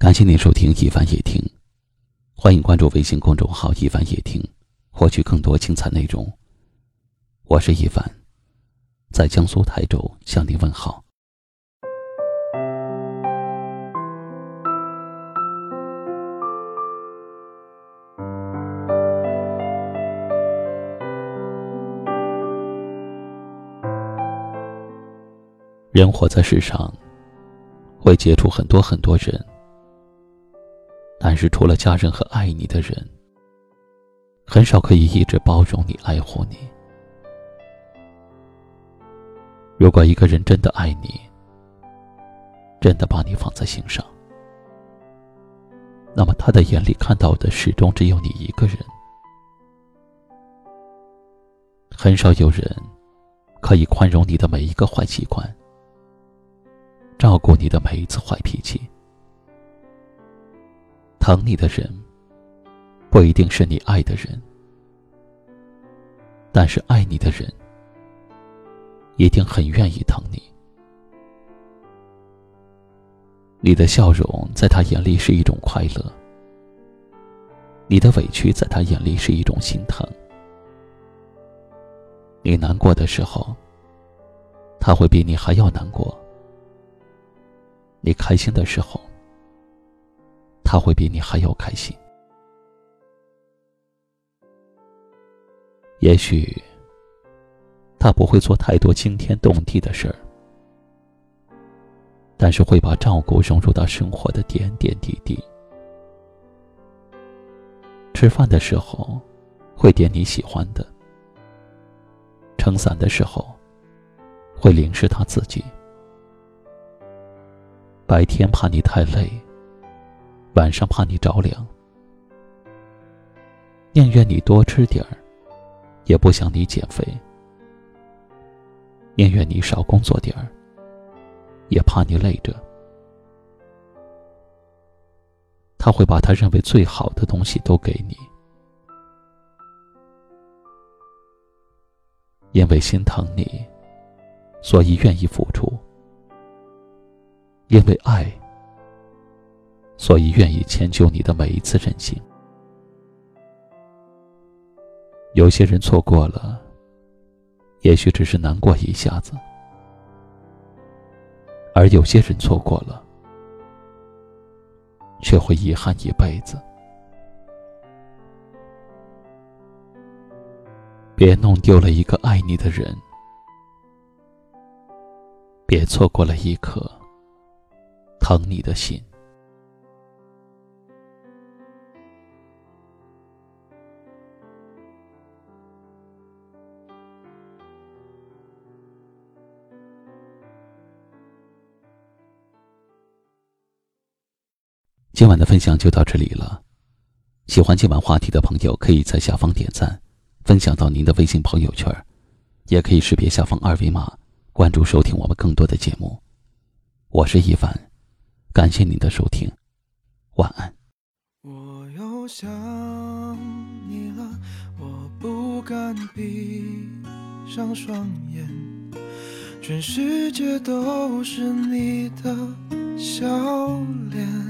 感谢您收听一凡夜听，欢迎关注微信公众号一凡夜听，获取更多精彩内容。我是一凡，在江苏台州向您问好。人活在世上，会接触很多很多人。但是，除了家人和爱你的人，很少可以一直包容你、爱护你。如果一个人真的爱你，真的把你放在心上，那么他的眼里看到的始终只有你一个人。很少有人可以宽容你的每一个坏习惯，照顾你的每一次坏脾气。疼你的人，不一定是你爱的人，但是爱你的人，一定很愿意疼你。你的笑容在他眼里是一种快乐，你的委屈在他眼里是一种心疼。你难过的时候，他会比你还要难过；你开心的时候，他会比你还要开心。也许他不会做太多惊天动地的事儿，但是会把照顾融入到生活的点点滴滴。吃饭的时候会点你喜欢的，撑伞的时候会淋湿他自己。白天怕你太累。晚上怕你着凉，宁愿你多吃点儿，也不想你减肥；宁愿你少工作点儿，也怕你累着。他会把他认为最好的东西都给你，因为心疼你，所以愿意付出；因为爱。所以愿意迁就你的每一次任性。有些人错过了，也许只是难过一下子；而有些人错过了，却会遗憾一辈子。别弄丢了一个爱你的人，别错过了一颗疼你的心。今晚的分享就到这里了。喜欢今晚话题的朋友，可以在下方点赞，分享到您的微信朋友圈，也可以识别下方二维码关注收听我们更多的节目。我是一凡，感谢您的收听，晚安。我又想你了，我不敢闭上双眼，全世界都是你的笑脸。